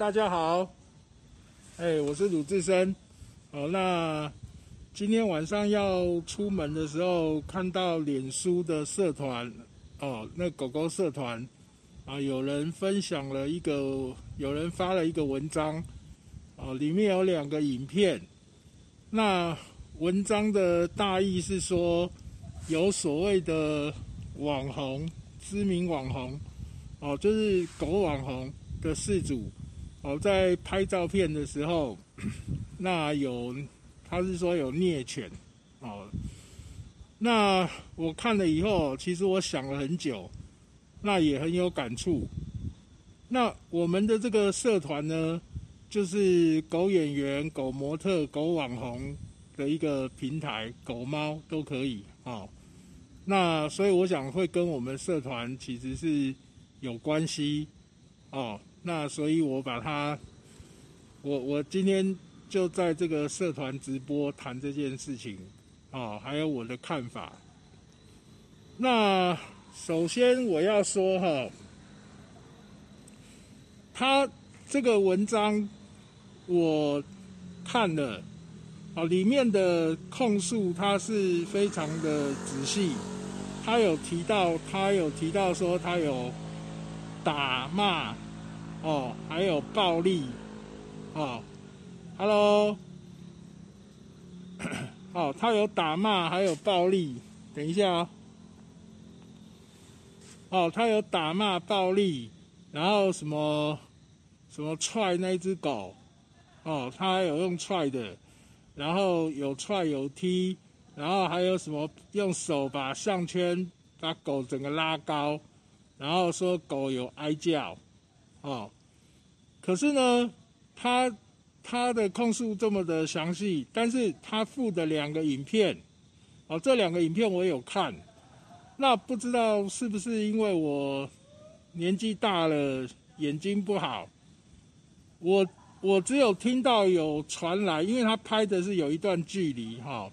大家好，哎，我是鲁智深。哦，那今天晚上要出门的时候，看到脸书的社团，哦，那狗狗社团啊，有人分享了一个，有人发了一个文章，哦，里面有两个影片。那文章的大意是说，有所谓的网红，知名网红，哦，就是狗网红的事主。哦，在拍照片的时候，那有他是说有虐犬，哦，那我看了以后，其实我想了很久，那也很有感触。那我们的这个社团呢，就是狗演员、狗模特、狗网红的一个平台，狗猫都可以哦。那所以我想会跟我们社团其实是有关系哦。那所以，我把它，我我今天就在这个社团直播谈这件事情，啊，还有我的看法。那首先我要说哈，他这个文章我看了，啊，里面的控诉他是非常的仔细，他有提到，他有提到说他有打骂。哦，还有暴力，哦，Hello，哦，他有打骂，还有暴力，等一下哦，哦，他有打骂暴力，然后什么什么踹那只狗，哦，他还有用踹的，然后有踹有踢，然后还有什么用手把项圈把狗整个拉高，然后说狗有哀叫。哦，可是呢，他他的控诉这么的详细，但是他附的两个影片，哦，这两个影片我有看，那不知道是不是因为我年纪大了，眼睛不好，我我只有听到有传来，因为他拍的是有一段距离哈，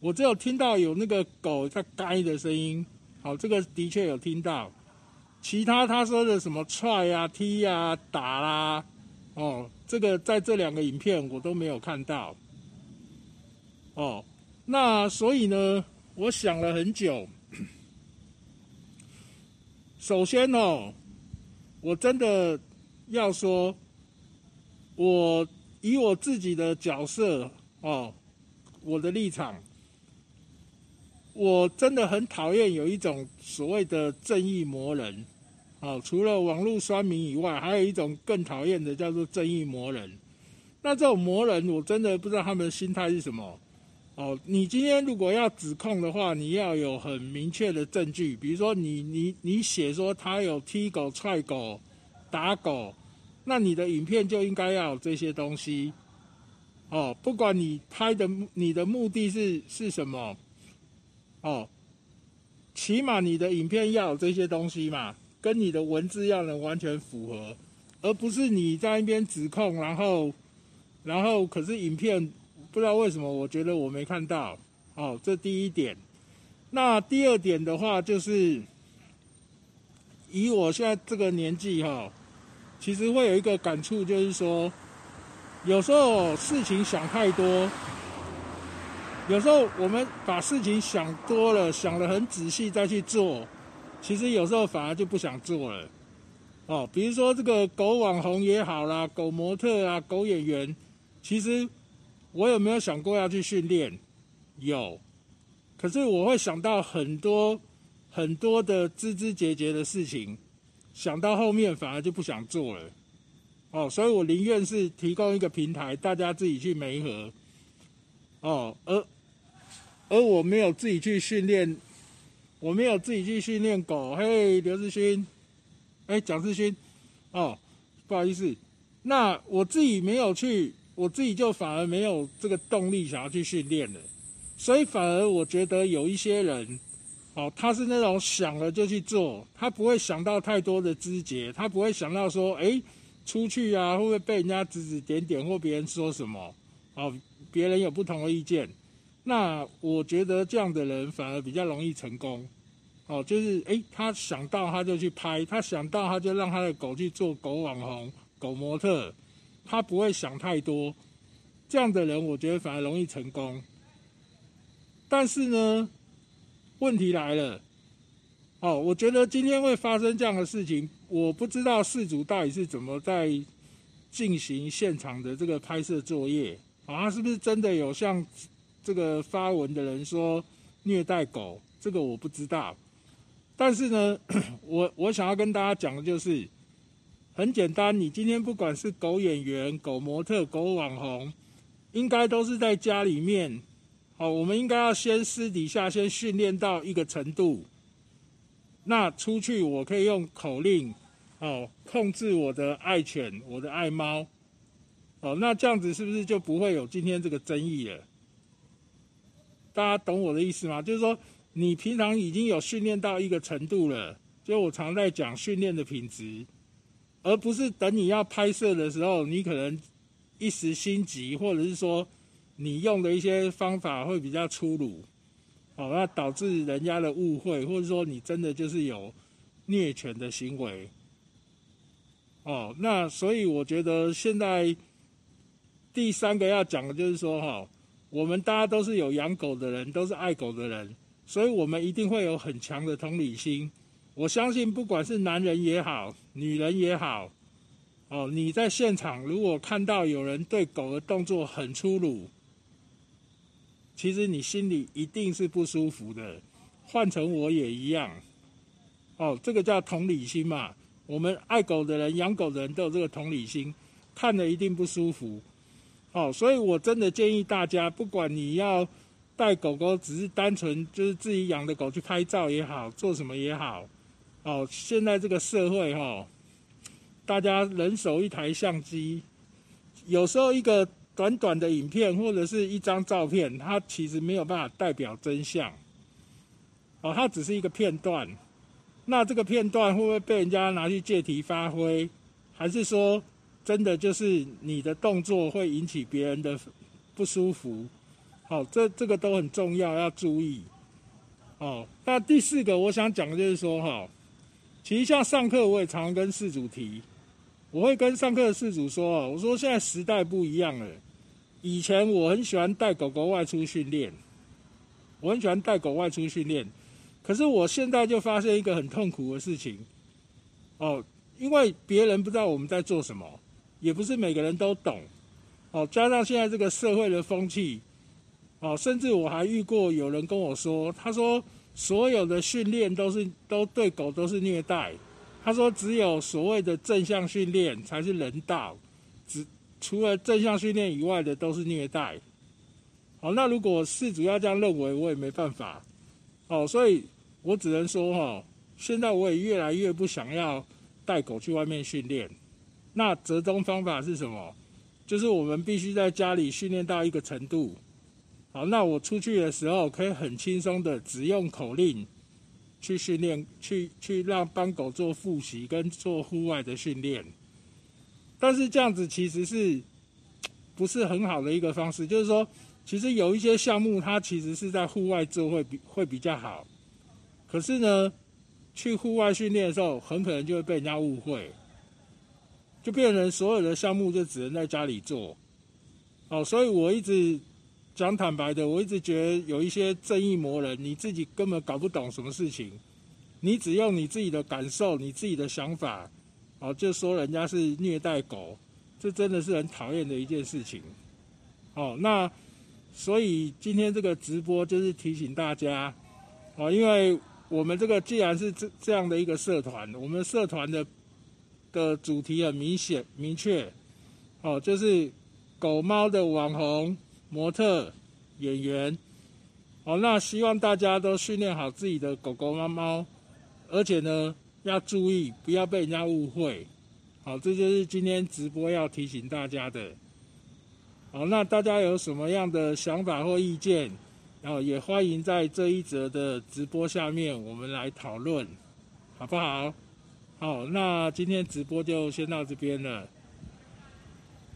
我只有听到有那个狗在该的声音，好，这个的确有听到。其他他说的什么踹呀、踢呀、打啦，哦，这个在这两个影片我都没有看到。哦，那所以呢，我想了很久。首先哦，我真的要说，我以我自己的角色哦，我的立场，我真的很讨厌有一种所谓的正义魔人。哦，除了网络酸民以外，还有一种更讨厌的，叫做正义魔人。那这种魔人，我真的不知道他们的心态是什么。哦，你今天如果要指控的话，你要有很明确的证据，比如说你你你写说他有踢狗、踹狗、打狗，那你的影片就应该要有这些东西。哦，不管你拍的你的目的是是什么，哦，起码你的影片要有这些东西嘛。跟你的文字要能完全符合，而不是你在那边指控，然后，然后可是影片不知道为什么，我觉得我没看到。哦，这第一点。那第二点的话，就是以我现在这个年纪哈，其实会有一个感触，就是说，有时候事情想太多，有时候我们把事情想多了，想得很仔细再去做。其实有时候反而就不想做了，哦，比如说这个狗网红也好啦，狗模特啊，狗演员，其实我有没有想过要去训练？有，可是我会想到很多很多的枝枝节节的事情，想到后面反而就不想做了，哦，所以我宁愿是提供一个平台，大家自己去媒合，哦，而而我没有自己去训练。我没有自己去训练狗，嘿，刘志勋，哎，蒋志勋，哦，不好意思，那我自己没有去，我自己就反而没有这个动力想要去训练了，所以反而我觉得有一些人，哦，他是那种想了就去做，他不会想到太多的枝节，他不会想到说，哎，出去啊会不会被人家指指点点或别人说什么，哦，别人有不同的意见。那我觉得这样的人反而比较容易成功，哦，就是诶，他想到他就去拍，他想到他就让他的狗去做狗网红、狗模特，他不会想太多，这样的人我觉得反而容易成功。但是呢，问题来了，哦，我觉得今天会发生这样的事情，我不知道事主到底是怎么在进行现场的这个拍摄作业，啊，他是不是真的有像这个发文的人说虐待狗？这个我不知道。但是呢，我我想要跟大家讲的就是，很简单，你今天不管是狗演员、狗模特、狗网红，应该都是在家里面，好，我们应该要先私底下先训练到一个程度，那出去我可以用口令，哦，控制我的爱犬、我的爱猫，哦，那这样子是不是就不会有今天这个争议了？大家懂我的意思吗？就是说。你平常已经有训练到一个程度了，就我常在讲训练的品质，而不是等你要拍摄的时候，你可能一时心急，或者是说你用的一些方法会比较粗鲁，哦，那导致人家的误会，或者说你真的就是有虐犬的行为，哦，那所以我觉得现在第三个要讲的就是说，哈，我们大家都是有养狗的人，都是爱狗的人。所以，我们一定会有很强的同理心。我相信，不管是男人也好，女人也好，哦，你在现场如果看到有人对狗的动作很粗鲁，其实你心里一定是不舒服的。换成我也一样，哦，这个叫同理心嘛。我们爱狗的人、养狗的人都有这个同理心，看了一定不舒服。哦，所以我真的建议大家，不管你要。带狗狗只是单纯就是自己养的狗去拍照也好，做什么也好，哦，现在这个社会哈，大家人手一台相机，有时候一个短短的影片或者是一张照片，它其实没有办法代表真相，哦，它只是一个片段，那这个片段会不会被人家拿去借题发挥，还是说真的就是你的动作会引起别人的不舒服？好，这这个都很重要，要注意。哦，那第四个我想讲的就是说，哈，其实像上课我也常常跟事主提，我会跟上课的事主说，我说现在时代不一样了。以前我很喜欢带狗狗外出训练，我很喜欢带狗外出训练，可是我现在就发现一个很痛苦的事情，哦，因为别人不知道我们在做什么，也不是每个人都懂，哦，加上现在这个社会的风气。哦，甚至我还遇过有人跟我说，他说所有的训练都是都对狗都是虐待，他说只有所谓的正向训练才是人道，只除了正向训练以外的都是虐待。好，那如果事主要这样认为，我也没办法。哦，所以我只能说哈，现在我也越来越不想要带狗去外面训练。那折中方法是什么？就是我们必须在家里训练到一个程度。好，那我出去的时候可以很轻松的只用口令去训练，去去让帮狗做复习跟做户外的训练。但是这样子其实是不是很好的一个方式？就是说，其实有一些项目它其实是在户外做会比会比较好。可是呢，去户外训练的时候，很可能就会被人家误会，就变成所有的项目就只能在家里做。哦，所以我一直。讲坦白的，我一直觉得有一些正义魔人，你自己根本搞不懂什么事情，你只用你自己的感受、你自己的想法，哦，就说人家是虐待狗，这真的是很讨厌的一件事情。哦，那所以今天这个直播就是提醒大家，哦，因为我们这个既然是这这样的一个社团，我们社团的的主题很明显明确，哦，就是狗猫的网红。模特、演员，好，那希望大家都训练好自己的狗狗、猫猫，而且呢，要注意不要被人家误会。好，这就是今天直播要提醒大家的。好，那大家有什么样的想法或意见，然后也欢迎在这一则的直播下面我们来讨论，好不好？好，那今天直播就先到这边了。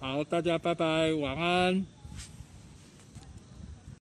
好，大家拜拜，晚安。